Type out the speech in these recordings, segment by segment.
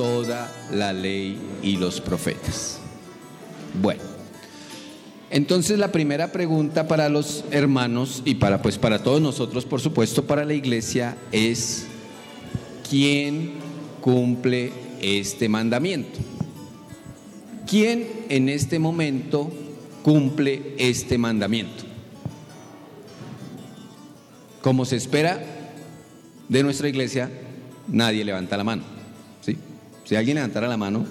toda la ley y los profetas. Bueno, entonces la primera pregunta para los hermanos y para pues para todos nosotros, por supuesto, para la iglesia es ¿quién cumple este mandamiento? ¿Quién en este momento cumple este mandamiento? Como se espera de nuestra iglesia, nadie levanta la mano. Si alguien levantara la mano,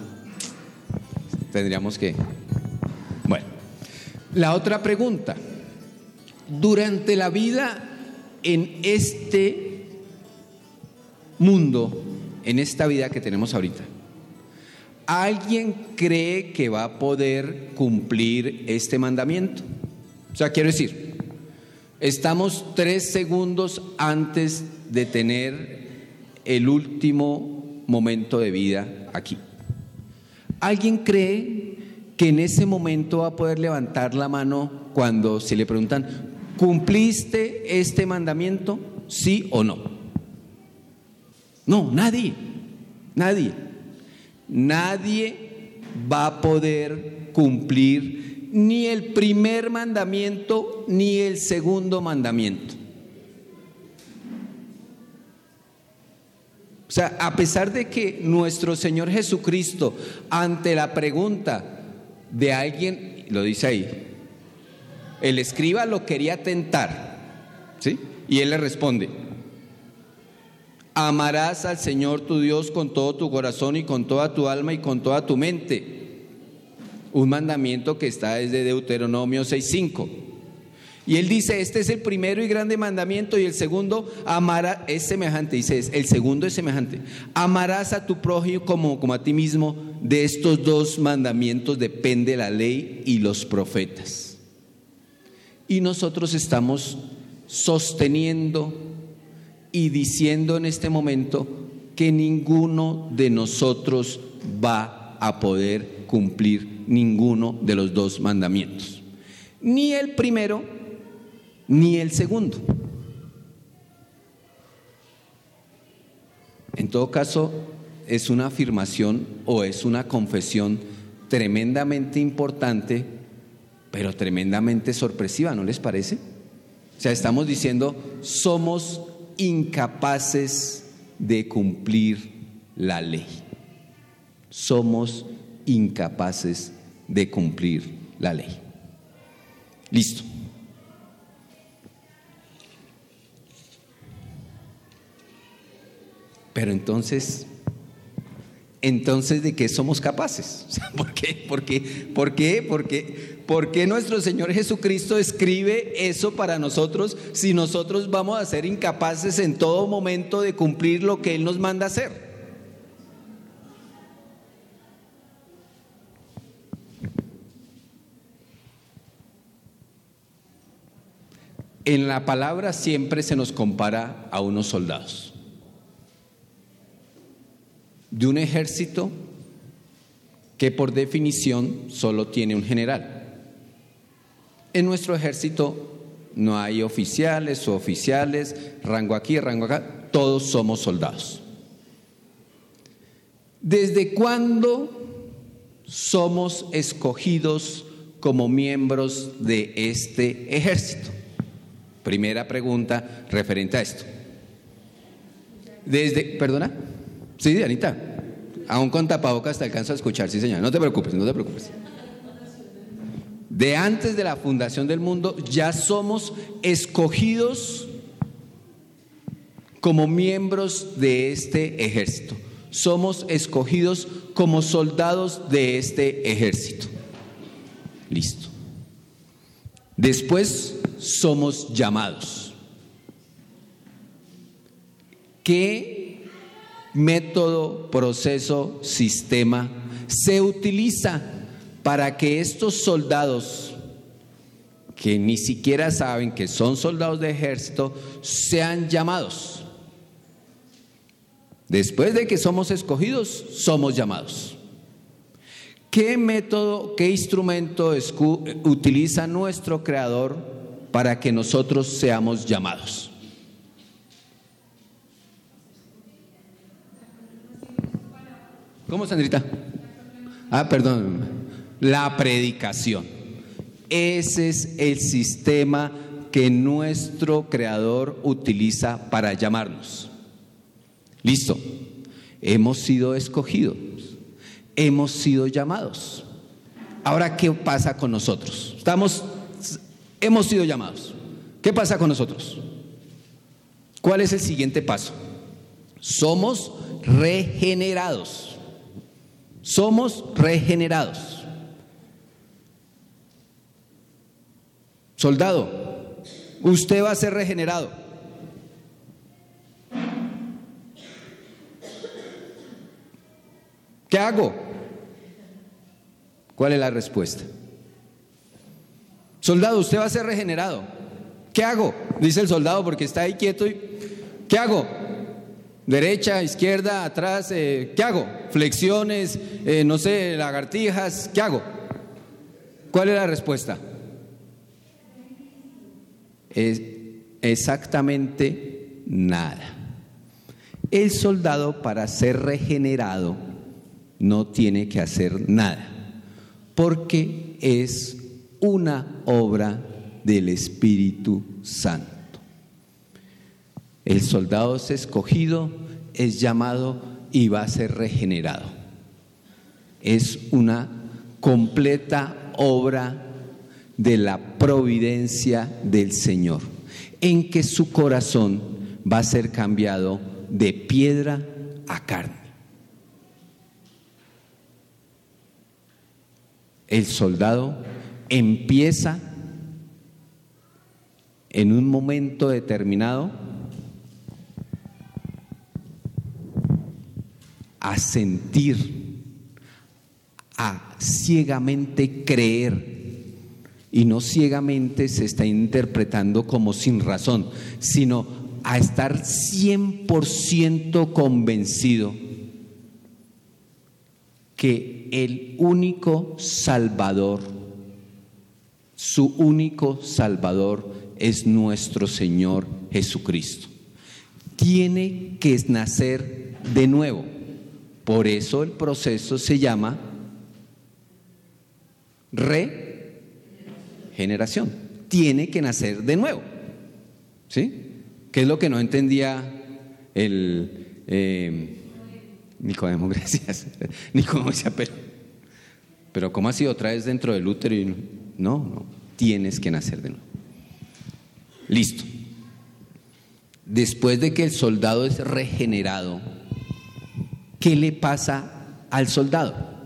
tendríamos que... Bueno, la otra pregunta. Durante la vida en este mundo, en esta vida que tenemos ahorita, ¿alguien cree que va a poder cumplir este mandamiento? O sea, quiero decir, estamos tres segundos antes de tener el último momento de vida aquí. ¿Alguien cree que en ese momento va a poder levantar la mano cuando se le preguntan, ¿cumpliste este mandamiento? ¿Sí o no? No, nadie, nadie. Nadie va a poder cumplir ni el primer mandamiento ni el segundo mandamiento. O sea, a pesar de que nuestro Señor Jesucristo, ante la pregunta de alguien, lo dice ahí, el escriba lo quería tentar, ¿sí? Y él le responde, amarás al Señor tu Dios con todo tu corazón y con toda tu alma y con toda tu mente. Un mandamiento que está desde Deuteronomio 6.5. Y él dice, este es el primero y grande mandamiento y el segundo amará, es semejante, dice, el segundo es semejante. Amarás a tu prójimo como, como a ti mismo. De estos dos mandamientos depende la ley y los profetas. Y nosotros estamos sosteniendo y diciendo en este momento que ninguno de nosotros va a poder cumplir ninguno de los dos mandamientos. Ni el primero ni el segundo. En todo caso, es una afirmación o es una confesión tremendamente importante, pero tremendamente sorpresiva, ¿no les parece? O sea, estamos diciendo, somos incapaces de cumplir la ley. Somos incapaces de cumplir la ley. Listo. Pero entonces, entonces ¿de qué somos capaces? ¿Por qué? ¿Por qué? ¿Por qué? ¿Por qué? ¿Por qué nuestro Señor Jesucristo escribe eso para nosotros si nosotros vamos a ser incapaces en todo momento de cumplir lo que Él nos manda hacer? En la palabra siempre se nos compara a unos soldados de un ejército que por definición solo tiene un general. En nuestro ejército no hay oficiales o oficiales, rango aquí, rango acá, todos somos soldados. ¿Desde cuándo somos escogidos como miembros de este ejército? Primera pregunta referente a esto. Desde, perdona. Sí, Anita. Aún con tapabocas te alcanzo a escuchar, sí, señor. No te preocupes, no te preocupes. De antes de la fundación del mundo ya somos escogidos como miembros de este ejército. Somos escogidos como soldados de este ejército. Listo. Después somos llamados. ¿Qué método, proceso, sistema, se utiliza para que estos soldados, que ni siquiera saben que son soldados de ejército, sean llamados. Después de que somos escogidos, somos llamados. ¿Qué método, qué instrumento utiliza nuestro Creador para que nosotros seamos llamados? ¿Cómo, Sandrita? Ah, perdón. La predicación. Ese es el sistema que nuestro Creador utiliza para llamarnos. Listo. Hemos sido escogidos. Hemos sido llamados. Ahora, ¿qué pasa con nosotros? Estamos, hemos sido llamados. ¿Qué pasa con nosotros? ¿Cuál es el siguiente paso? Somos regenerados. Somos regenerados. Soldado, usted va a ser regenerado. ¿Qué hago? ¿Cuál es la respuesta? Soldado, usted va a ser regenerado. ¿Qué hago? Dice el soldado porque está ahí quieto y ¿qué hago? Derecha, izquierda, atrás, eh, ¿qué hago? Flexiones, eh, no sé, lagartijas, ¿qué hago? ¿Cuál es la respuesta? Es exactamente nada. El soldado para ser regenerado no tiene que hacer nada, porque es una obra del Espíritu Santo. El soldado es escogido, es llamado y va a ser regenerado. Es una completa obra de la providencia del Señor, en que su corazón va a ser cambiado de piedra a carne. El soldado empieza en un momento determinado a sentir, a ciegamente creer. Y no ciegamente se está interpretando como sin razón, sino a estar 100% convencido que el único Salvador, su único Salvador es nuestro Señor Jesucristo. Tiene que nacer de nuevo. Por eso el proceso se llama regeneración. Tiene que nacer de nuevo. ¿Sí? ¿Qué es lo que no entendía el eh, Nicodemo? Gracias. Nicodemo decía, pero, pero ¿cómo sido otra vez dentro del útero? No, no, tienes que nacer de nuevo. Listo. Después de que el soldado es regenerado, ¿qué le pasa al soldado?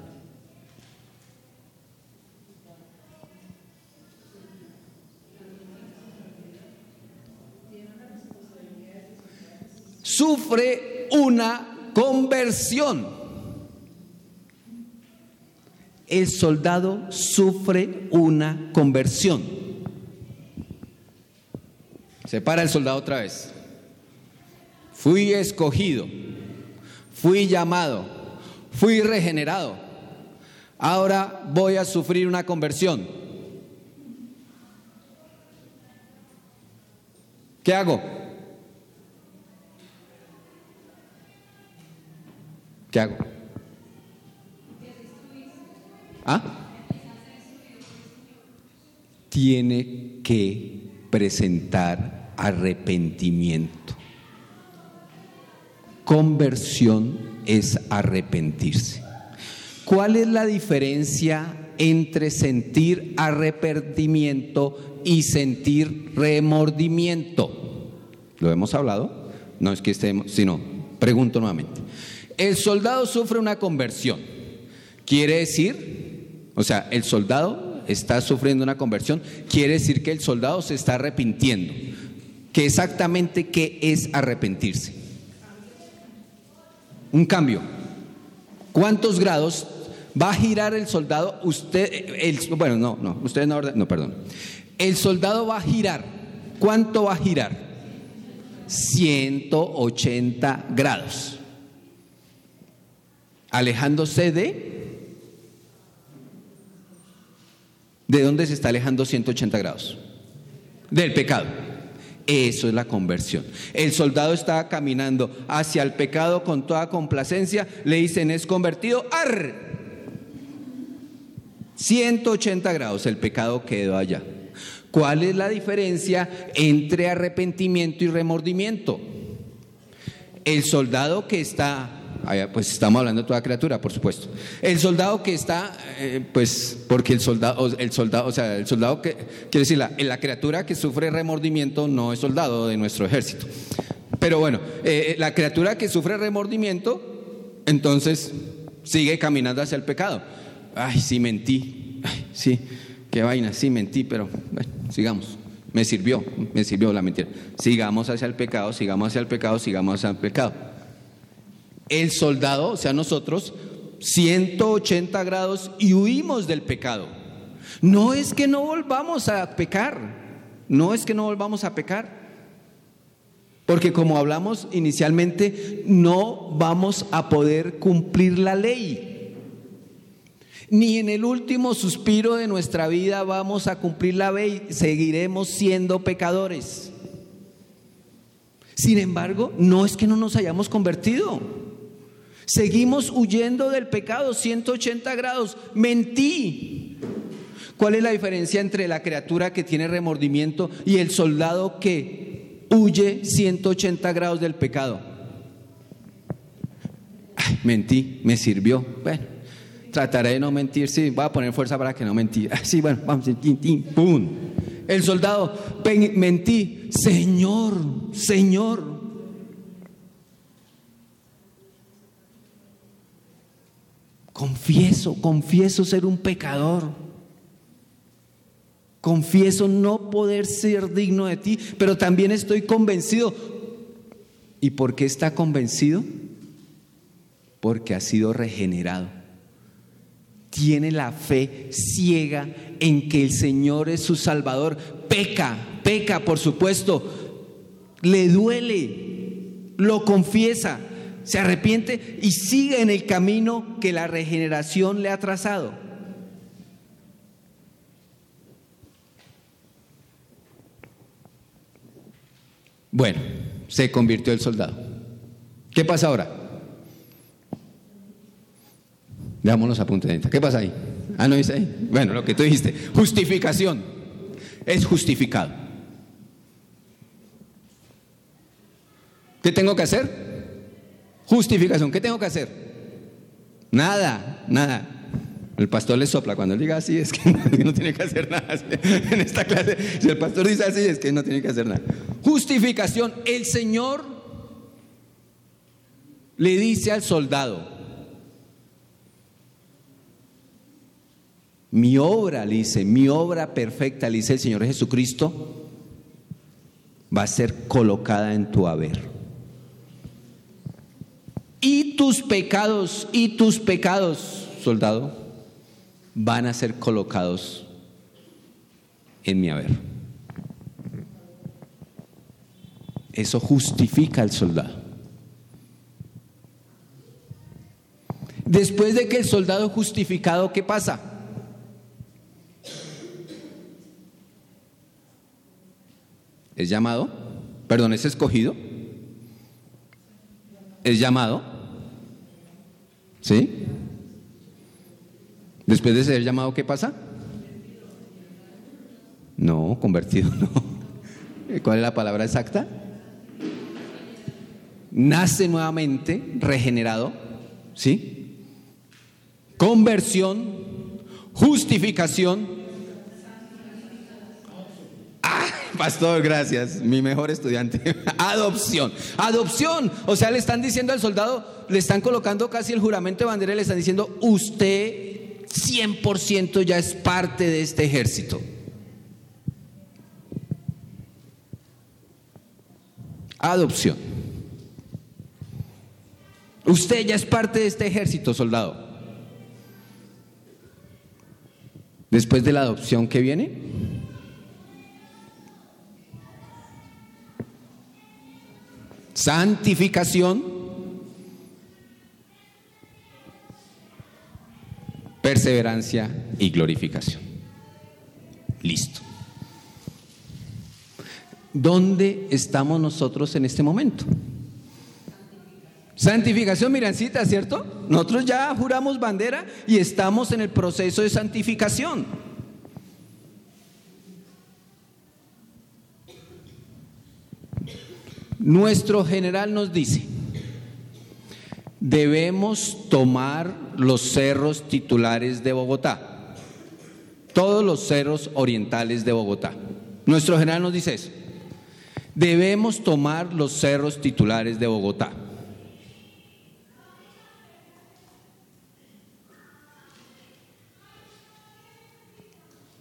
Sufre una conversión. El soldado sufre una conversión. Se para el soldado otra vez. Fui escogido, fui llamado, fui regenerado. Ahora voy a sufrir una conversión. ¿Qué hago? ¿Qué hago? ¿Ah? Tiene que presentar arrepentimiento. Conversión es arrepentirse. ¿Cuál es la diferencia entre sentir arrepentimiento y sentir remordimiento? ¿Lo hemos hablado? No es que estemos, sino pregunto nuevamente. El soldado sufre una conversión. Quiere decir, o sea, el soldado está sufriendo una conversión, quiere decir que el soldado se está arrepintiendo que exactamente qué es arrepentirse. Un cambio. ¿Cuántos grados va a girar el soldado? Usted, el, bueno, no, no, usted no, no, perdón. El soldado va a girar. ¿Cuánto va a girar? 180 grados. Alejándose de... ¿De dónde se está alejando 180 grados? Del pecado. Eso es la conversión. El soldado estaba caminando hacia el pecado con toda complacencia. Le dicen, es convertido. ¡Ar! 180 grados, el pecado quedó allá. ¿Cuál es la diferencia entre arrepentimiento y remordimiento? El soldado que está pues estamos hablando de toda criatura, por supuesto. El soldado que está, eh, pues, porque el soldado, el soldado, o sea, el soldado que, quiere decir, la, la criatura que sufre remordimiento no es soldado de nuestro ejército. Pero bueno, eh, la criatura que sufre remordimiento, entonces sigue caminando hacia el pecado. Ay, sí mentí. Ay, sí, qué vaina, sí mentí, pero bueno, sigamos. Me sirvió, me sirvió la mentira. Sigamos hacia el pecado, sigamos hacia el pecado, sigamos hacia el pecado el soldado, o sea, nosotros, 180 grados y huimos del pecado. No es que no volvamos a pecar, no es que no volvamos a pecar. Porque como hablamos inicialmente, no vamos a poder cumplir la ley. Ni en el último suspiro de nuestra vida vamos a cumplir la ley, seguiremos siendo pecadores. Sin embargo, no es que no nos hayamos convertido. Seguimos huyendo del pecado 180 grados. Mentí. ¿Cuál es la diferencia entre la criatura que tiene remordimiento y el soldado que huye 180 grados del pecado? mentí, me sirvió. Bueno, trataré de no mentir, sí, voy a poner fuerza para que no mentí. Sí, bueno, vamos, pum. El soldado, mentí, Señor, Señor, Confieso, confieso ser un pecador. Confieso no poder ser digno de ti, pero también estoy convencido. ¿Y por qué está convencido? Porque ha sido regenerado. Tiene la fe ciega en que el Señor es su Salvador. Peca, peca, por supuesto. Le duele, lo confiesa, se arrepiente y sigue en el camino que la regeneración le ha trazado. Bueno, se convirtió el soldado. ¿Qué pasa ahora? Veamos los apuntes. ¿Qué pasa ahí? Ah, no dice ahí. Bueno, lo que tú dijiste. Justificación. Es justificado. ¿Qué tengo que hacer? Justificación. ¿Qué tengo que hacer? Nada, nada. El pastor le sopla cuando él diga así, es que no tiene que hacer nada. En esta clase, si el pastor dice así, es que no tiene que hacer nada. Justificación. El Señor le dice al soldado, mi obra, le dice, mi obra perfecta, le dice el Señor Jesucristo, va a ser colocada en tu haber y tus pecados, y tus pecados, soldado, van a ser colocados en mi haber. Eso justifica al soldado. Después de que el soldado justificado, ¿qué pasa? Es llamado, perdón, es escogido, es llamado, ¿Sí? Después de ser llamado, ¿qué pasa? No, convertido, no. ¿Cuál es la palabra exacta? Nace nuevamente, regenerado, ¿sí? Conversión, justificación. Ah, pastor, gracias, mi mejor estudiante. Adopción, adopción. O sea, le están diciendo al soldado, le están colocando casi el juramento de bandera y le están diciendo, usted 100% ya es parte de este ejército. Adopción. Usted ya es parte de este ejército, soldado. Después de la adopción, ¿qué viene? Santificación. perseverancia y glorificación. Listo. ¿dónde estamos nosotros en este momento? Santificación, mirancita, ¿cierto? Nosotros ya juramos bandera y estamos en el proceso de santificación. Nuestro general nos dice, debemos tomar los cerros titulares de Bogotá, todos los cerros orientales de Bogotá. Nuestro general nos dice eso. Debemos tomar los cerros titulares de Bogotá.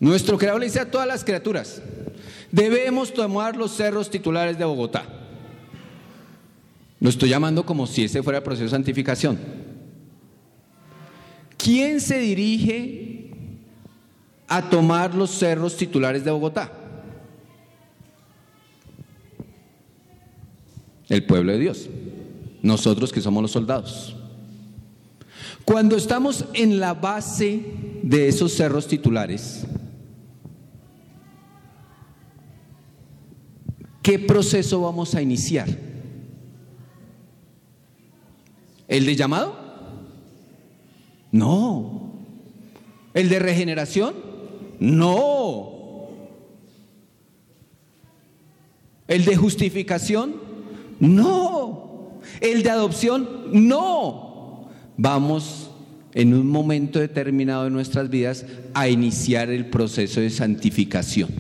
Nuestro creador le dice a todas las criaturas, debemos tomar los cerros titulares de Bogotá. Lo estoy llamando como si ese fuera el proceso de santificación. ¿Quién se dirige a tomar los cerros titulares de Bogotá? El pueblo de Dios. Nosotros que somos los soldados. Cuando estamos en la base de esos cerros titulares, ¿Qué proceso vamos a iniciar? ¿El de llamado? No. ¿El de regeneración? No. ¿El de justificación? No. ¿El de adopción? No. Vamos en un momento determinado de nuestras vidas a iniciar el proceso de santificación.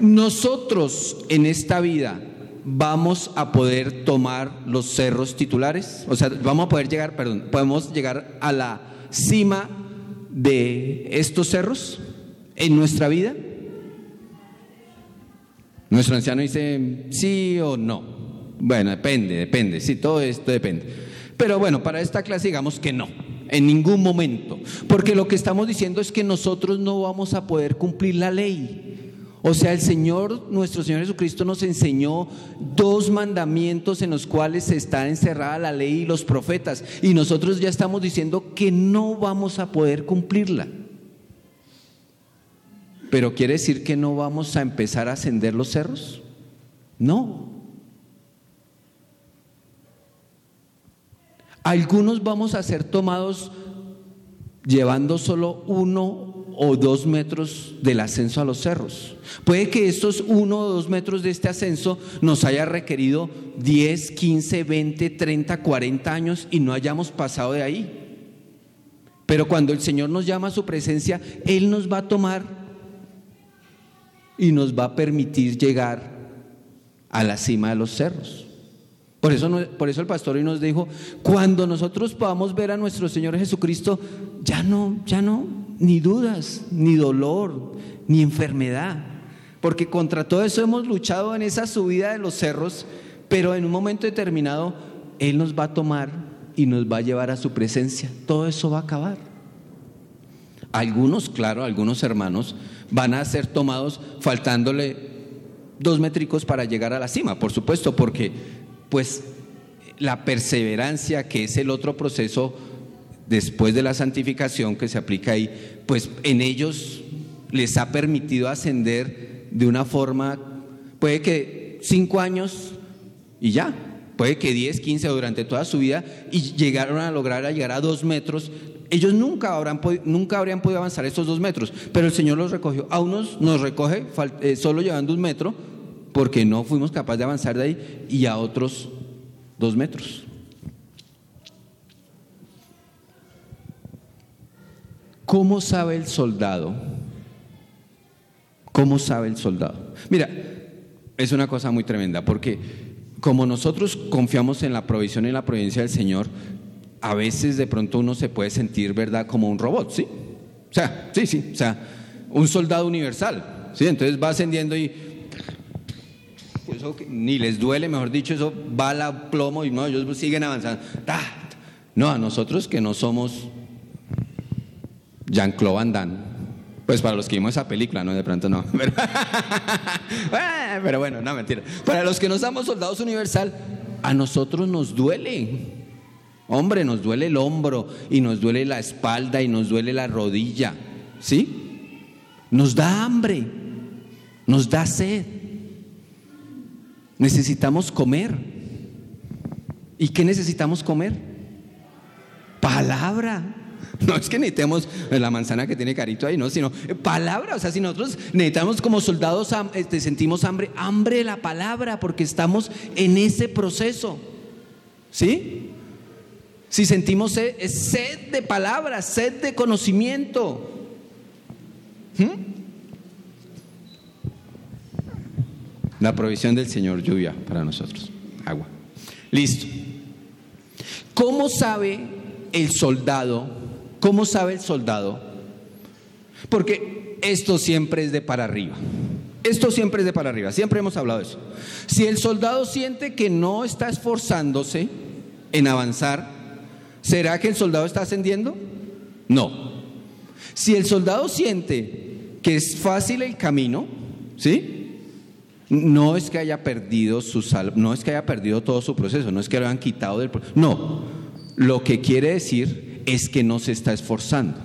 Nosotros en esta vida vamos a poder tomar los cerros titulares, o sea, vamos a poder llegar, perdón, podemos llegar a la cima de estos cerros en nuestra vida. Nuestro anciano dice sí o no. Bueno, depende, depende, sí, todo esto depende. Pero bueno, para esta clase digamos que no, en ningún momento, porque lo que estamos diciendo es que nosotros no vamos a poder cumplir la ley. O sea, el Señor, nuestro Señor Jesucristo nos enseñó dos mandamientos en los cuales está encerrada la ley y los profetas. Y nosotros ya estamos diciendo que no vamos a poder cumplirla. Pero quiere decir que no vamos a empezar a ascender los cerros. No. Algunos vamos a ser tomados llevando solo uno o dos metros del ascenso a los cerros. Puede que estos uno o dos metros de este ascenso nos haya requerido 10, 15, 20, 30, 40 años y no hayamos pasado de ahí. Pero cuando el Señor nos llama a su presencia, Él nos va a tomar y nos va a permitir llegar a la cima de los cerros. Por eso, por eso el pastor hoy nos dijo, cuando nosotros podamos ver a nuestro Señor Jesucristo, ya no, ya no, ni dudas, ni dolor, ni enfermedad. Porque contra todo eso hemos luchado en esa subida de los cerros, pero en un momento determinado Él nos va a tomar y nos va a llevar a su presencia. Todo eso va a acabar. Algunos, claro, algunos hermanos van a ser tomados faltándole dos métricos para llegar a la cima, por supuesto, porque pues la perseverancia, que es el otro proceso después de la santificación que se aplica ahí, pues en ellos les ha permitido ascender de una forma, puede que cinco años y ya, puede que diez, quince o durante toda su vida y llegaron a lograr llegar a dos metros. Ellos nunca, habrán, nunca habrían podido avanzar estos dos metros, pero el Señor los recogió. A unos nos recoge eh, solo llevando un metro porque no fuimos capaces de avanzar de ahí y a otros dos metros. ¿Cómo sabe el soldado? ¿Cómo sabe el soldado? Mira, es una cosa muy tremenda porque como nosotros confiamos en la provisión y la providencia del Señor, a veces de pronto uno se puede sentir, ¿verdad?, como un robot, ¿sí? O sea, sí, sí, o sea, un soldado universal, ¿sí? Entonces va ascendiendo y eso ni les duele, mejor dicho, eso bala, plomo y no, ellos siguen avanzando. No, a nosotros que no somos Jean-Claude Van Damme. Pues para los que vimos esa película, ¿no? De pronto no. Eh, pero, bueno, no, mentira. Para los que no somos soldados universal, a nosotros nos duele. Hombre, nos duele el hombro y nos duele la espalda y nos duele la rodilla. ¿Sí? Nos da hambre. Nos da sed. Necesitamos comer. ¿Y qué necesitamos comer? Palabra. No es que necesitemos la manzana que tiene carito ahí, no, sino palabra. O sea, si nosotros necesitamos como soldados, este, sentimos hambre, hambre de la palabra, porque estamos en ese proceso. ¿Sí? Si sentimos sed, es sed de palabra, sed de conocimiento. ¿Mm? La provisión del Señor, lluvia para nosotros, agua. Listo. ¿Cómo sabe el soldado? ¿Cómo sabe el soldado? Porque esto siempre es de para arriba. Esto siempre es de para arriba, siempre hemos hablado de eso. Si el soldado siente que no está esforzándose en avanzar, ¿será que el soldado está ascendiendo? No. Si el soldado siente que es fácil el camino, ¿sí? No es que haya perdido su sal, no es que haya perdido todo su proceso, no es que lo hayan quitado del proceso. No, lo que quiere decir es que no se está esforzando.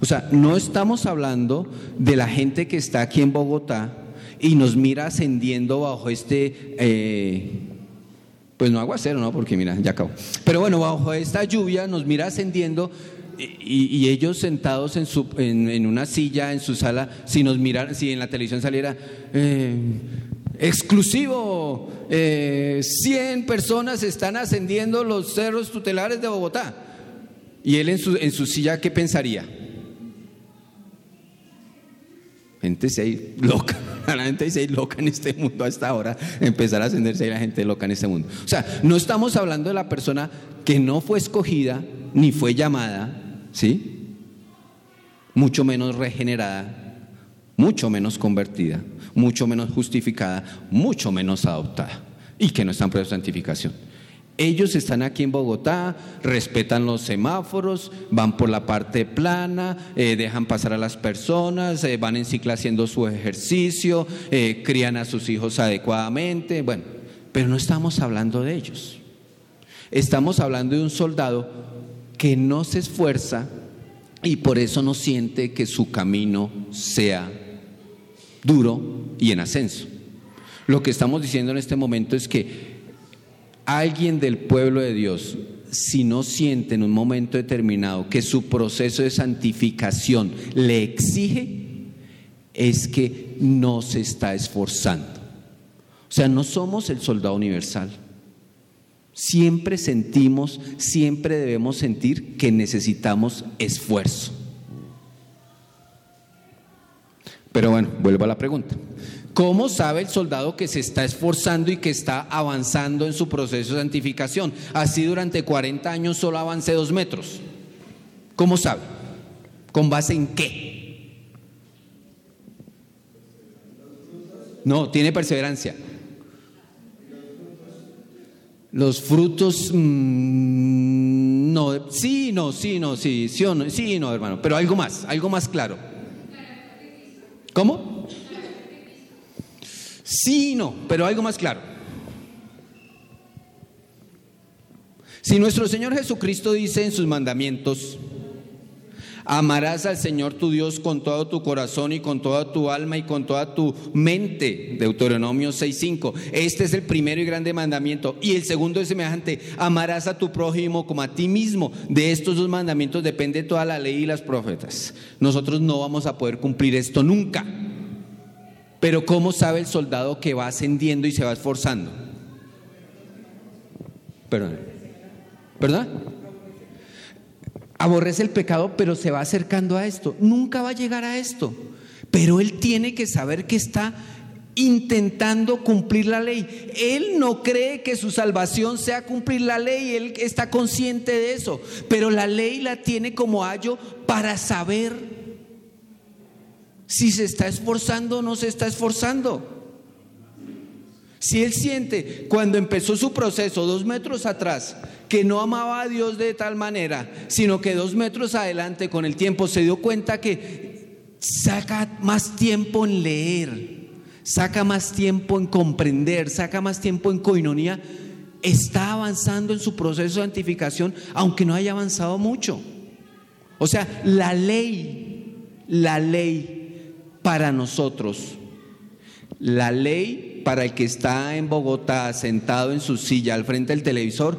O sea, no estamos hablando de la gente que está aquí en Bogotá y nos mira ascendiendo bajo este, eh, pues no aguacero, ¿no? Porque mira, ya acabó. Pero bueno, bajo esta lluvia nos mira ascendiendo y, ellos sentados en, su, en, una silla en su sala, si nos miran, si en la televisión saliera eh, exclusivo, 100 eh, personas están ascendiendo los cerros tutelares de Bogotá. Y él en su, en su silla, ¿qué pensaría? Gente se hay loca, la gente se loca en este mundo a esta hora, empezar a ascenderse ahí la gente loca en este mundo. O sea, no estamos hablando de la persona que no fue escogida ni fue llamada, ¿sí? Mucho menos regenerada, mucho menos convertida, mucho menos justificada, mucho menos adoptada y que no están por santificación. Ellos están aquí en Bogotá, respetan los semáforos, van por la parte plana, eh, dejan pasar a las personas, eh, van en cicla haciendo su ejercicio, eh, crían a sus hijos adecuadamente, bueno, pero no estamos hablando de ellos. Estamos hablando de un soldado que no se esfuerza y por eso no siente que su camino sea duro y en ascenso. Lo que estamos diciendo en este momento es que alguien del pueblo de Dios, si no siente en un momento determinado que su proceso de santificación le exige, es que no se está esforzando. O sea, no somos el soldado universal. Siempre sentimos, siempre debemos sentir que necesitamos esfuerzo. Pero bueno, vuelvo a la pregunta. ¿Cómo sabe el soldado que se está esforzando y que está avanzando en su proceso de santificación? Así durante 40 años solo avance dos metros. ¿Cómo sabe? ¿Con base en qué? No, tiene perseverancia. Los frutos, mm, no, sí, no, sí, no, sí, sí, no, sí, no, hermano, pero algo más, algo más claro. ¿Cómo? Sí, no, pero algo más claro. Si nuestro Señor Jesucristo dice en sus mandamientos, Amarás al Señor tu Dios con todo tu corazón y con toda tu alma y con toda tu mente. Deuteronomio 6:5. Este es el primero y grande mandamiento. Y el segundo es semejante. Amarás a tu prójimo como a ti mismo. De estos dos mandamientos depende toda la ley y las profetas. Nosotros no vamos a poder cumplir esto nunca. Pero ¿cómo sabe el soldado que va ascendiendo y se va esforzando? Perdón. ¿Verdad? aborrece el pecado, pero se va acercando a esto. Nunca va a llegar a esto. Pero él tiene que saber que está intentando cumplir la ley. Él no cree que su salvación sea cumplir la ley, él está consciente de eso, pero la ley la tiene como ayo para saber si se está esforzando o no se está esforzando. Si él siente cuando empezó su proceso dos metros atrás que no amaba a Dios de tal manera, sino que dos metros adelante con el tiempo se dio cuenta que saca más tiempo en leer, saca más tiempo en comprender, saca más tiempo en coinonía, está avanzando en su proceso de santificación, aunque no haya avanzado mucho. O sea, la ley, la ley para nosotros La ley para el que está en Bogotá sentado en su silla al frente del televisor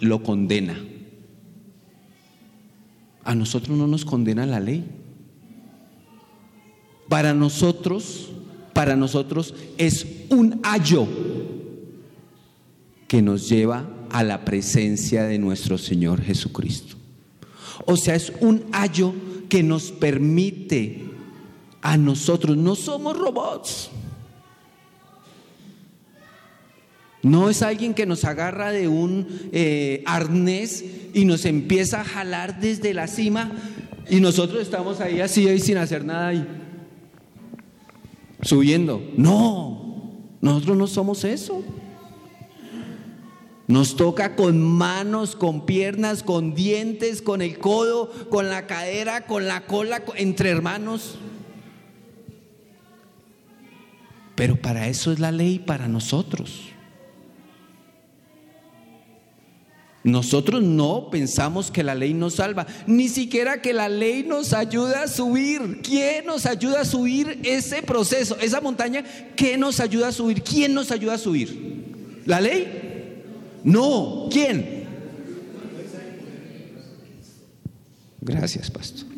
lo condena. A nosotros no nos condena la ley. Para nosotros, para nosotros es un ayo que nos lleva a la presencia de nuestro Señor Jesucristo. O sea, es un ayo que nos permite a nosotros, no somos robots. No es alguien que nos agarra de un eh, arnés y nos empieza a jalar desde la cima y nosotros estamos ahí así ahí sin hacer nada ahí, subiendo. No, nosotros no somos eso. Nos toca con manos, con piernas, con dientes, con el codo, con la cadera, con la cola, entre hermanos. Pero para eso es la ley para nosotros. Nosotros no pensamos que la ley nos salva, ni siquiera que la ley nos ayuda a subir. ¿Quién nos ayuda a subir ese proceso, esa montaña? ¿Qué nos ayuda a subir? ¿Quién nos ayuda a subir? ¿La ley? No, ¿quién? Gracias, pastor.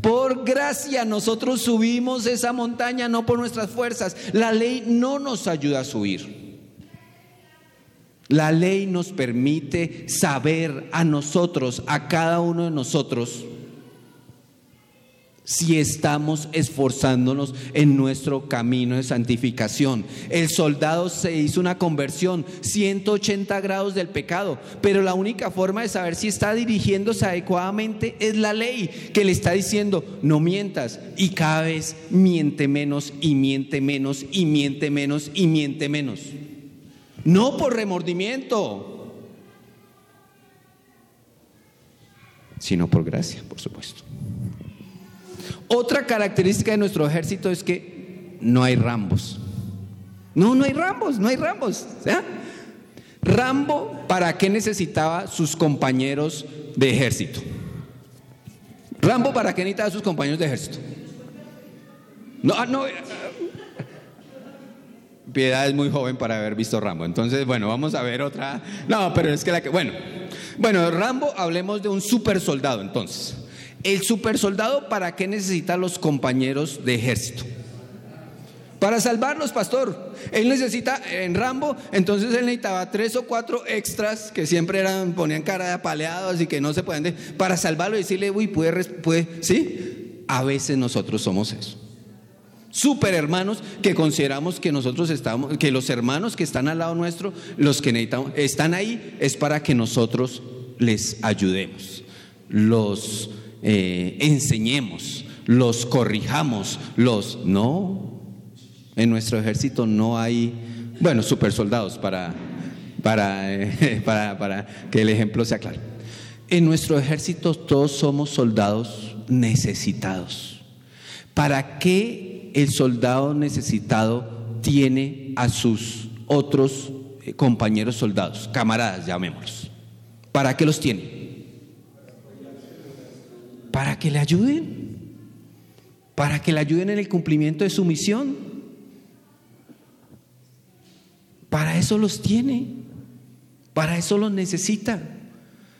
Por gracia nosotros subimos esa montaña, no por nuestras fuerzas. La ley no nos ayuda a subir. La ley nos permite saber a nosotros, a cada uno de nosotros, si estamos esforzándonos en nuestro camino de santificación. El soldado se hizo una conversión 180 grados del pecado, pero la única forma de saber si está dirigiéndose adecuadamente es la ley que le está diciendo, no mientas, y cada vez miente menos y miente menos y miente menos y miente menos. No por remordimiento, sino por gracia, por supuesto. Otra característica de nuestro ejército es que no hay rambos. No, no hay rambos, no hay rambos. Rambo, ¿para qué necesitaba sus compañeros de ejército? Rambo, ¿para qué necesitaba sus compañeros de ejército? No, ah, no, Piedad es muy joven para haber visto Rambo. Entonces, bueno, vamos a ver otra. No, pero es que la que. Bueno, bueno, Rambo, hablemos de un super soldado entonces. El super soldado, ¿para qué necesita los compañeros de ejército? Para salvarlos, pastor. Él necesita, en Rambo, entonces él necesitaba tres o cuatro extras que siempre eran, ponían cara de apaleados y que no se pueden, para salvarlo y decirle, uy, puede, puede, ¿sí? A veces nosotros somos eso super hermanos que consideramos que nosotros estamos, que los hermanos que están al lado nuestro, los que necesitamos, están ahí, es para que nosotros les ayudemos, los eh, enseñemos, los corrijamos, los no. En nuestro ejército no hay, bueno, super soldados para, para, para, para que el ejemplo sea claro. En nuestro ejército todos somos soldados necesitados. ¿Para qué el soldado necesitado tiene a sus otros eh, compañeros soldados, camaradas, llamémoslos. ¿Para qué los tiene? Para que le ayuden, para que le ayuden en el cumplimiento de su misión. Para eso los tiene, para eso los necesita.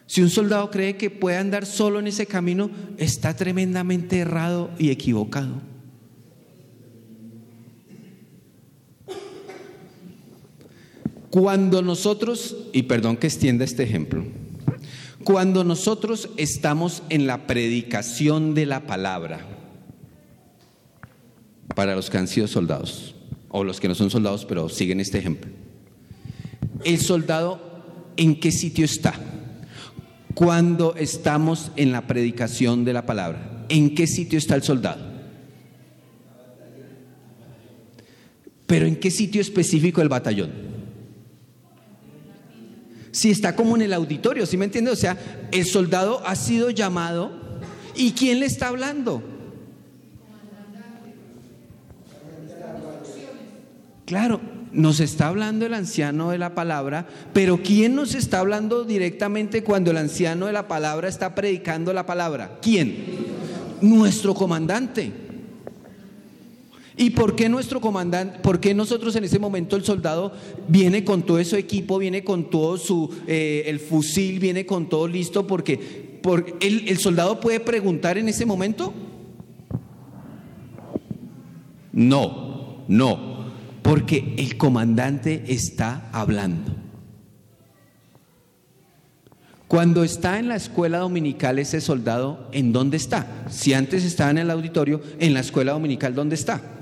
Si un soldado cree que puede andar solo en ese camino, está tremendamente errado y equivocado. Cuando nosotros, y perdón que extienda este ejemplo, cuando nosotros estamos en la predicación de la palabra, para los que han sido soldados, o los que no son soldados, pero siguen este ejemplo, el soldado, ¿en qué sitio está? Cuando estamos en la predicación de la palabra, ¿en qué sitio está el soldado? Pero ¿en qué sitio específico el batallón? Si está como en el auditorio, ¿sí me entiende? O sea, el soldado ha sido llamado y ¿quién le está hablando? Claro, nos está hablando el anciano de la palabra, pero ¿quién nos está hablando directamente cuando el anciano de la palabra está predicando la palabra? ¿Quién? Nuestro comandante. ¿Y por qué nuestro comandante, por qué nosotros en ese momento el soldado viene con todo su equipo, viene con todo su, eh, el fusil, viene con todo listo? Porque, el, el soldado puede preguntar en ese momento. No, no, porque el comandante está hablando. Cuando está en la escuela dominical ese soldado, ¿en dónde está? Si antes estaba en el auditorio, en la escuela dominical, ¿dónde está?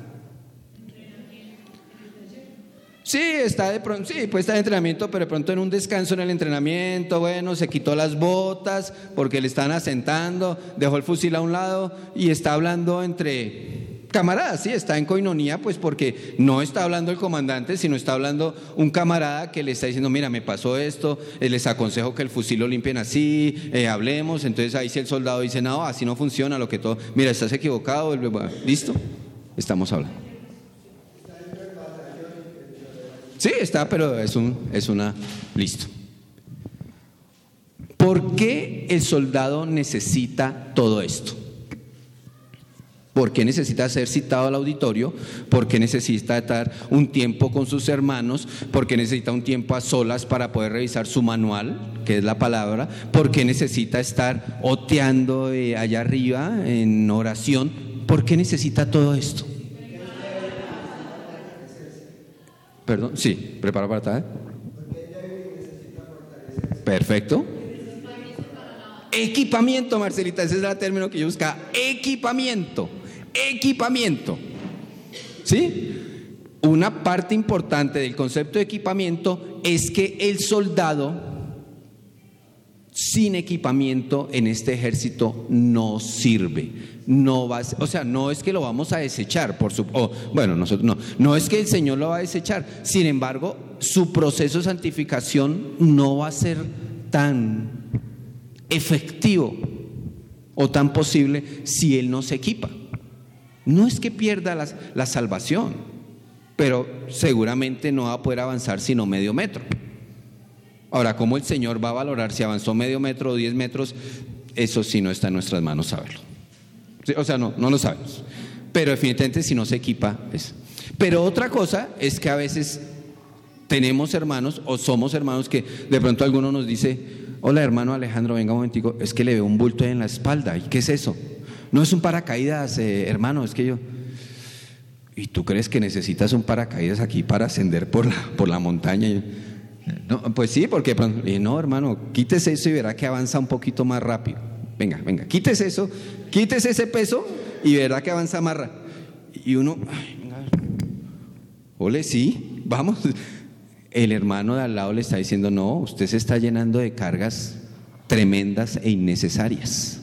Sí, está de pronto, sí, puede estar en entrenamiento, pero de pronto en un descanso en el entrenamiento, bueno, se quitó las botas porque le están asentando, dejó el fusil a un lado y está hablando entre camaradas, sí, está en coinonía, pues porque no está hablando el comandante, sino está hablando un camarada que le está diciendo, mira, me pasó esto, eh, les aconsejo que el fusil lo limpien así, eh, hablemos, entonces ahí si el soldado dice, no, así no funciona, lo que todo, mira, estás equivocado, listo, estamos hablando. Sí, está, pero es, un, es una... Listo. ¿Por qué el soldado necesita todo esto? ¿Por qué necesita ser citado al auditorio? ¿Por qué necesita estar un tiempo con sus hermanos? ¿Por qué necesita un tiempo a solas para poder revisar su manual, que es la palabra? ¿Por qué necesita estar oteando eh, allá arriba en oración? ¿Por qué necesita todo esto? Perdón, sí, prepara para estar. Perfecto. Equipamiento, Marcelita, ese es el término que yo buscaba. Equipamiento, equipamiento. ¿Sí? Una parte importante del concepto de equipamiento es que el soldado sin equipamiento en este ejército no sirve. No va, o sea, no es que lo vamos a desechar, por su, bueno, nosotros no, no es que el Señor lo va a desechar. Sin embargo, su proceso de santificación no va a ser tan efectivo o tan posible si él no se equipa. No es que pierda la, la salvación, pero seguramente no va a poder avanzar sino medio metro. Ahora, ¿cómo el Señor va a valorar si avanzó medio metro o diez metros? Eso sí no está en nuestras manos saberlo. O sea, no, no lo sabemos. Pero definitivamente si no se equipa es. Pero otra cosa es que a veces tenemos hermanos o somos hermanos que de pronto alguno nos dice, hola hermano Alejandro, venga un momentico, es que le veo un bulto en la espalda. ¿Y qué es eso? No es un paracaídas, eh, hermano, es que yo... ¿Y tú crees que necesitas un paracaídas aquí para ascender por la, por la montaña? No, pues sí, porque no, hermano, quítese eso y verá que avanza un poquito más rápido. Venga, venga, quítese eso, quítese ese peso y verá que avanza más rápido. Y uno, ay, venga, ole, sí, vamos. El hermano de al lado le está diciendo, no, usted se está llenando de cargas tremendas e innecesarias.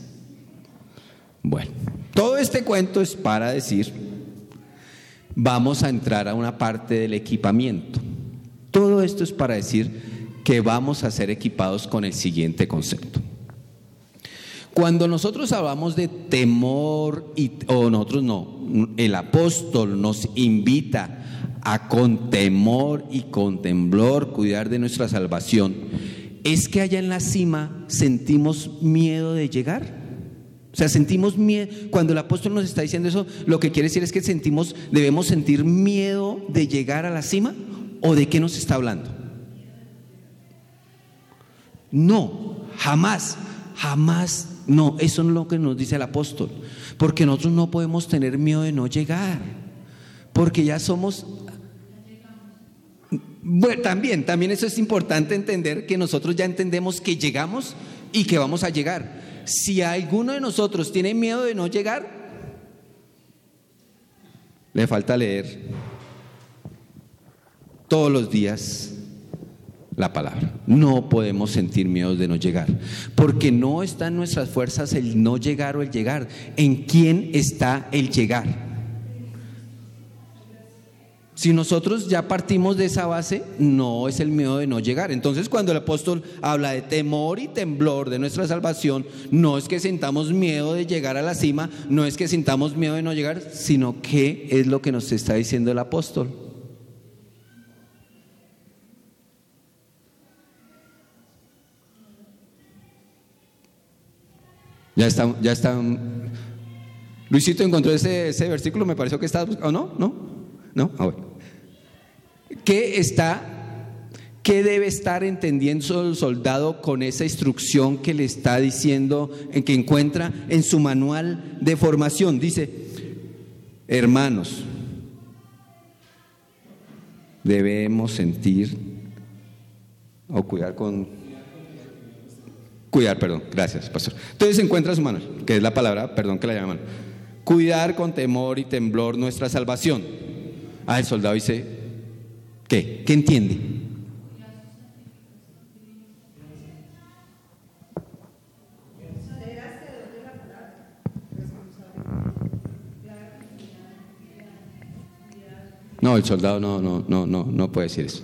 Bueno, todo este cuento es para decir, vamos a entrar a una parte del equipamiento. Todo esto es para decir que vamos a ser equipados con el siguiente concepto. Cuando nosotros hablamos de temor, y, o nosotros no, el apóstol nos invita a con temor y con temblor cuidar de nuestra salvación, es que allá en la cima sentimos miedo de llegar. O sea, sentimos miedo, cuando el apóstol nos está diciendo eso, lo que quiere decir es que sentimos, debemos sentir miedo de llegar a la cima o de qué nos está hablando? No, jamás, jamás, no, eso no es lo que nos dice el apóstol, porque nosotros no podemos tener miedo de no llegar, porque ya somos... Bueno, también, también eso es importante entender que nosotros ya entendemos que llegamos y que vamos a llegar. Si alguno de nosotros tiene miedo de no llegar, le falta leer todos los días la palabra. No podemos sentir miedo de no llegar, porque no está en nuestras fuerzas el no llegar o el llegar. ¿En quién está el llegar? Si nosotros ya partimos de esa base, no es el miedo de no llegar. Entonces cuando el apóstol habla de temor y temblor de nuestra salvación, no es que sintamos miedo de llegar a la cima, no es que sintamos miedo de no llegar, sino que es lo que nos está diciendo el apóstol. Ya está, ya está. Luisito encontró ese, ese versículo, me pareció que estaba buscando. ¿No? ¿No? ¿No? Ah, bueno. ¿Qué está, qué debe estar entendiendo el soldado con esa instrucción que le está diciendo, en que encuentra en su manual de formación? Dice, hermanos, debemos sentir o cuidar con... Cuidar, perdón, gracias, pastor. Entonces encuentra su manual, que es la palabra, perdón que la llaman. Cuidar con temor y temblor nuestra salvación. Ah, el soldado dice, ¿qué? ¿Qué entiende? No, el soldado no, no, no, no, no puede decir eso.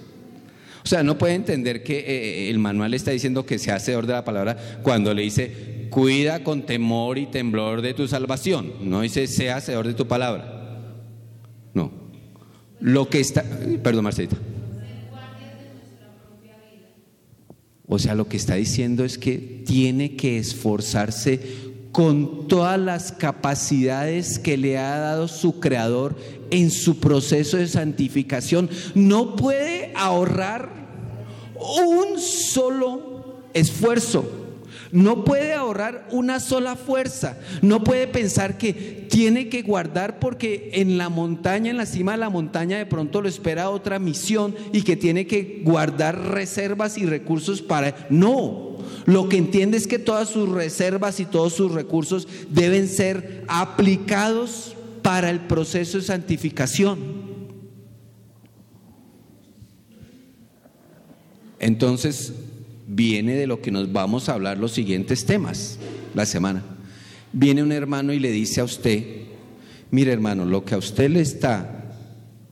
O sea, no puede entender que eh, el manual está diciendo que se hace de la palabra cuando le dice, cuida con temor y temblor de tu salvación. No dice, sea hacedor de tu palabra. No. Lo que está, perdón Marcelita. O sea, lo que está diciendo es que tiene que esforzarse con todas las capacidades que le ha dado su creador en su proceso de santificación. No puede ahorrar un solo esfuerzo. No puede ahorrar una sola fuerza. No puede pensar que tiene que guardar porque en la montaña, en la cima de la montaña, de pronto lo espera otra misión y que tiene que guardar reservas y recursos para... No, lo que entiende es que todas sus reservas y todos sus recursos deben ser aplicados para el proceso de santificación. Entonces, viene de lo que nos vamos a hablar los siguientes temas la semana. Viene un hermano y le dice a usted, mire hermano, lo que a usted le está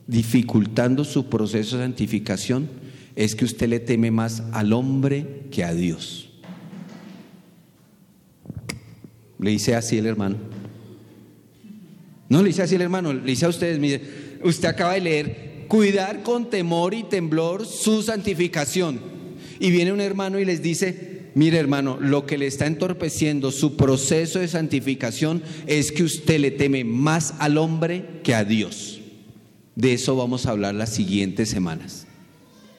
dificultando su proceso de santificación es que usted le teme más al hombre que a Dios. Le dice así el hermano. No le dice así el hermano, le dice a ustedes, mire, usted acaba de leer, cuidar con temor y temblor su santificación. Y viene un hermano y les dice, mire hermano, lo que le está entorpeciendo su proceso de santificación es que usted le teme más al hombre que a Dios. De eso vamos a hablar las siguientes semanas.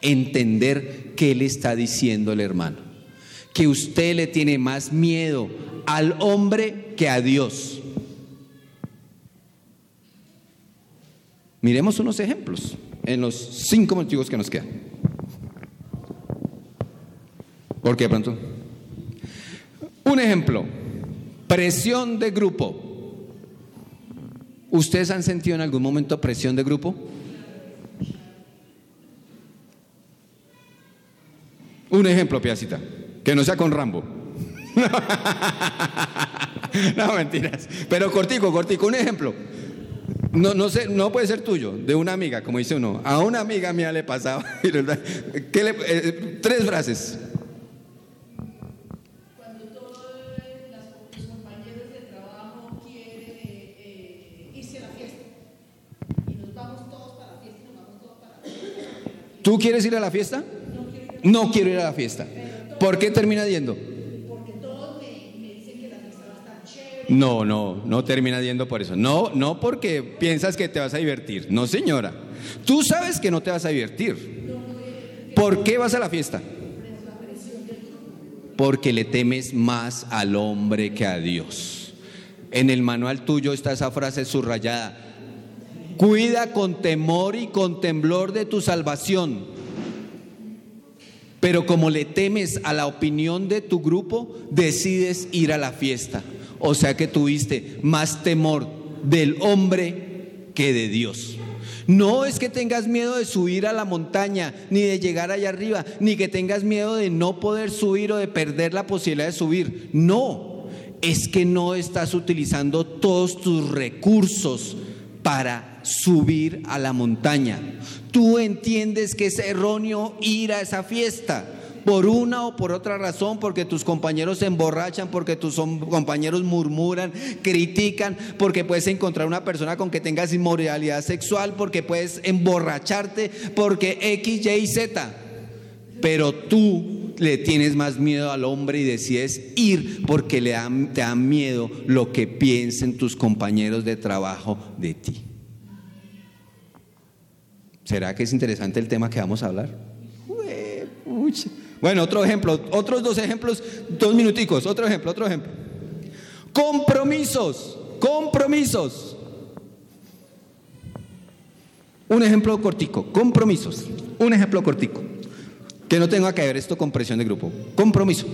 Entender qué le está diciendo el hermano. Que usted le tiene más miedo al hombre que a Dios. Miremos unos ejemplos en los cinco motivos que nos quedan. ¿Por qué pronto? Un ejemplo, presión de grupo. ¿Ustedes han sentido en algún momento presión de grupo? Un ejemplo, Piacita, que no sea con Rambo. no, mentiras. Pero cortico, cortico, un ejemplo. No, no, sé, no puede ser tuyo, de una amiga, como dice uno. A una amiga mía le pasaba. ¿Qué eh, tres frases. Cuando todos los compañeros de trabajo quieren eh, eh, irse a la fiesta. Y nos vamos todos para la fiesta, nos vamos todos para la fiesta. ¿Tú quieres ir a la fiesta? No quiero ir a la fiesta. ¿Por qué termina yendo? No, no, no termina yendo por eso. No, no porque piensas que te vas a divertir. No, señora. Tú sabes que no te vas a divertir. ¿Por qué vas a la fiesta? Porque le temes más al hombre que a Dios. En el manual tuyo está esa frase subrayada. Cuida con temor y con temblor de tu salvación. Pero como le temes a la opinión de tu grupo, decides ir a la fiesta. O sea que tuviste más temor del hombre que de Dios. No es que tengas miedo de subir a la montaña, ni de llegar allá arriba, ni que tengas miedo de no poder subir o de perder la posibilidad de subir. No, es que no estás utilizando todos tus recursos para subir a la montaña. Tú entiendes que es erróneo ir a esa fiesta por una o por otra razón, porque tus compañeros se emborrachan, porque tus compañeros murmuran, critican, porque puedes encontrar una persona con que tengas inmoralidad sexual, porque puedes emborracharte, porque X, Y, Z. Pero tú le tienes más miedo al hombre y decides ir porque le te da miedo lo que piensen tus compañeros de trabajo de ti. ¿Será que es interesante el tema que vamos a hablar? Bueno, otro ejemplo, otros dos ejemplos, dos minuticos, otro ejemplo, otro ejemplo. Compromisos, compromisos. Un ejemplo cortico, compromisos. Un ejemplo cortico. Que no tenga que ver esto con presión de grupo. Compromiso.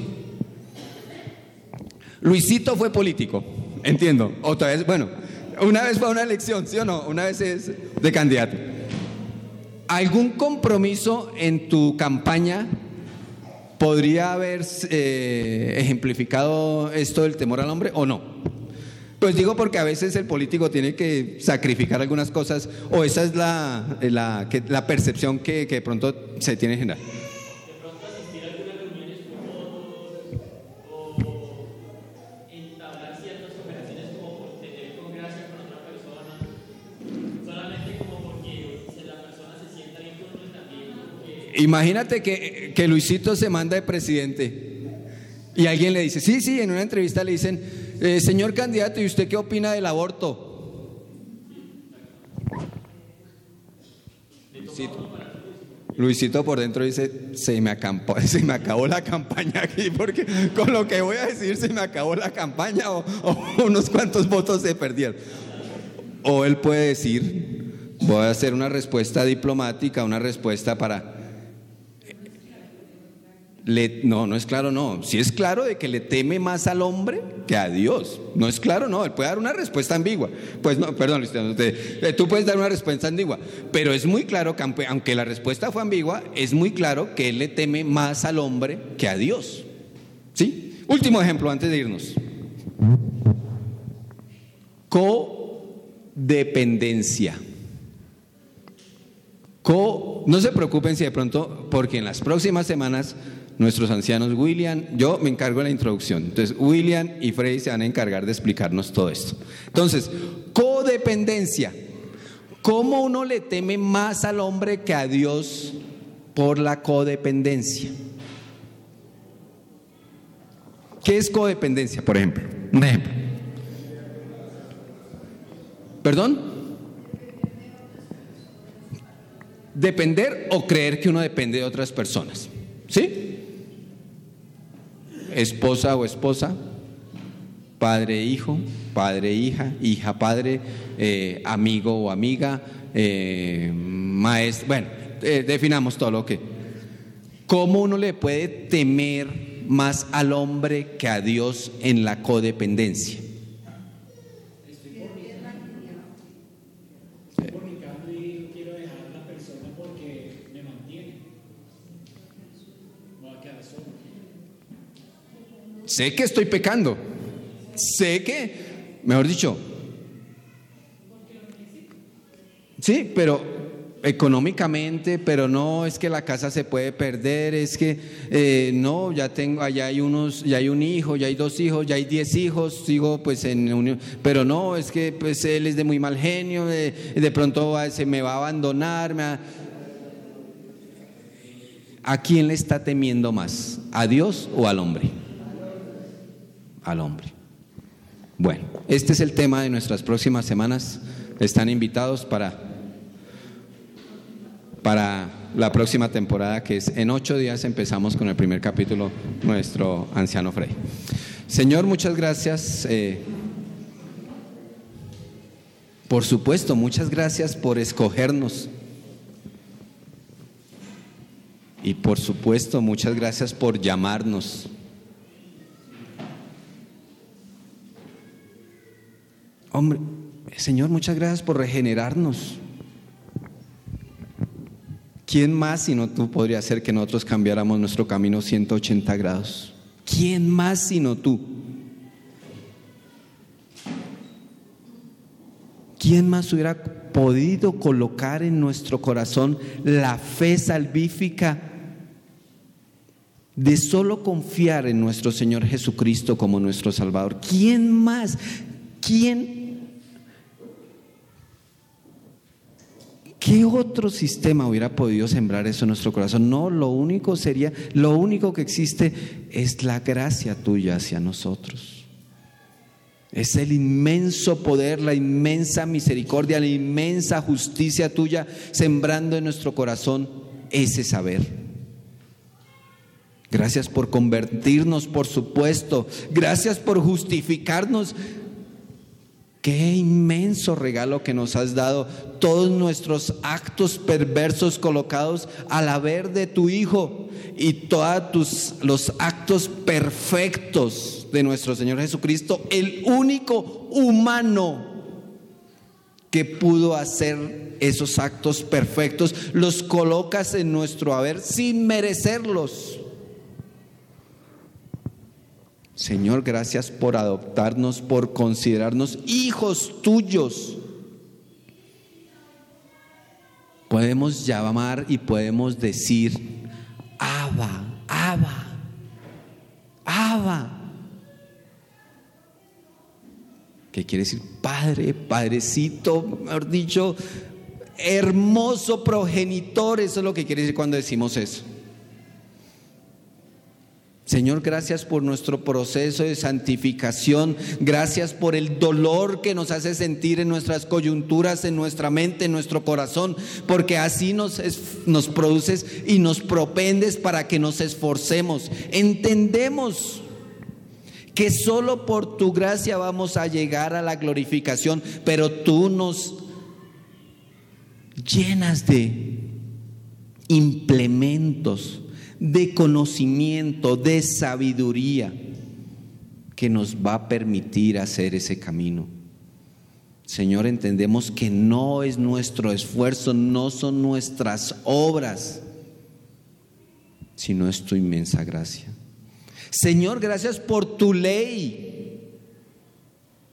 Luisito fue político, entiendo. Otra vez, bueno, una vez fue a una elección, ¿sí o no? Una vez es de candidato. ¿Algún compromiso en tu campaña podría haber eh, ejemplificado esto del temor al hombre o no? Pues digo porque a veces el político tiene que sacrificar algunas cosas o esa es la, la, percepción que, que de pronto se tiene en general. Imagínate que, que Luisito se manda de presidente y alguien le dice, sí, sí, en una entrevista le dicen, eh, señor candidato, ¿y usted qué opina del aborto? Luisito por dentro dice, se me, se me acabó la campaña aquí, porque con lo que voy a decir se me acabó la campaña o unos cuantos votos se perdieron. O él puede decir, voy a hacer una respuesta diplomática, una respuesta para no, no es claro, no. Si es claro de que le teme más al hombre que a Dios. No es claro, no. Él puede dar una respuesta ambigua. Pues no, perdón, eh, tú puedes dar una respuesta ambigua. Pero es muy claro que, aunque la respuesta fue ambigua, es muy claro que él le teme más al hombre que a Dios. ¿Sí? Último ejemplo antes de irnos. Codependencia. Co, no se preocupen si de pronto, porque en las próximas semanas nuestros ancianos William, yo me encargo de la introducción. Entonces, William y Frey se van a encargar de explicarnos todo esto. Entonces, codependencia. ¿Cómo uno le teme más al hombre que a Dios por la codependencia? ¿Qué es codependencia, por ejemplo? Un ejemplo. ¿Perdón? Depender o creer que uno depende de otras personas. ¿Sí? Esposa o esposa, padre hijo, padre hija, hija padre, eh, amigo o amiga, eh, maestro, bueno, eh, definamos todo lo que. ¿Cómo uno le puede temer más al hombre que a Dios en la codependencia? Sé que estoy pecando. Sé que, mejor dicho, sí, pero económicamente, pero no es que la casa se puede perder, es que eh, no, ya tengo, allá hay unos, ya hay un hijo, ya hay dos hijos, ya hay diez hijos, sigo pues en unión, pero no, es que pues él es de muy mal genio, de, de pronto se me va a abandonar, ¿a quién le está temiendo más? ¿A Dios o al hombre? Al hombre. Bueno, este es el tema de nuestras próximas semanas. Están invitados para, para la próxima temporada, que es en ocho días empezamos con el primer capítulo, nuestro anciano Frey. Señor, muchas gracias. Eh, por supuesto, muchas gracias por escogernos. Y por supuesto, muchas gracias por llamarnos. Hombre, Señor, muchas gracias por regenerarnos. ¿Quién más sino tú podría hacer que nosotros cambiáramos nuestro camino 180 grados? ¿Quién más sino tú? ¿Quién más hubiera podido colocar en nuestro corazón la fe salvífica de solo confiar en nuestro Señor Jesucristo como nuestro Salvador? ¿Quién más? ¿Quién ¿Qué otro sistema hubiera podido sembrar eso en nuestro corazón? No, lo único sería, lo único que existe es la gracia tuya hacia nosotros. Es el inmenso poder, la inmensa misericordia, la inmensa justicia tuya sembrando en nuestro corazón ese saber. Gracias por convertirnos, por supuesto. Gracias por justificarnos Qué inmenso regalo que nos has dado, todos nuestros actos perversos colocados al haber de tu Hijo y todos los actos perfectos de nuestro Señor Jesucristo, el único humano que pudo hacer esos actos perfectos, los colocas en nuestro haber sin merecerlos. Señor, gracias por adoptarnos, por considerarnos hijos tuyos. Podemos llamar y podemos decir, Abba, Abba, Abba. ¿Qué quiere decir? Padre, Padrecito, mejor dicho, hermoso progenitor. Eso es lo que quiere decir cuando decimos eso. Señor, gracias por nuestro proceso de santificación, gracias por el dolor que nos hace sentir en nuestras coyunturas, en nuestra mente, en nuestro corazón, porque así nos, nos produces y nos propendes para que nos esforcemos. Entendemos que solo por tu gracia vamos a llegar a la glorificación, pero tú nos llenas de implementos de conocimiento, de sabiduría que nos va a permitir hacer ese camino. Señor, entendemos que no es nuestro esfuerzo, no son nuestras obras, sino es tu inmensa gracia. Señor, gracias por tu ley.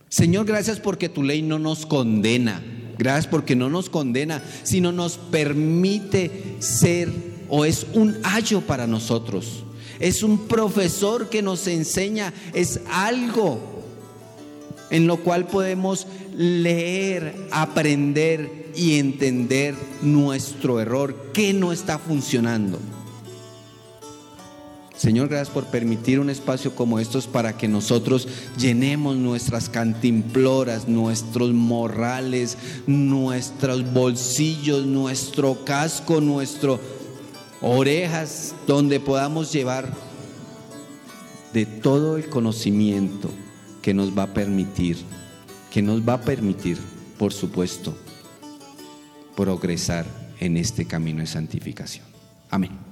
Señor, gracias porque tu ley no nos condena. Gracias porque no nos condena, sino nos permite ser o es un ayo para nosotros. Es un profesor que nos enseña, es algo en lo cual podemos leer, aprender y entender nuestro error, que no está funcionando. Señor, gracias por permitir un espacio como estos para que nosotros llenemos nuestras cantimploras, nuestros morrales, nuestros bolsillos, nuestro casco, nuestro orejas donde podamos llevar de todo el conocimiento que nos va a permitir, que nos va a permitir, por supuesto, progresar en este camino de santificación. Amén.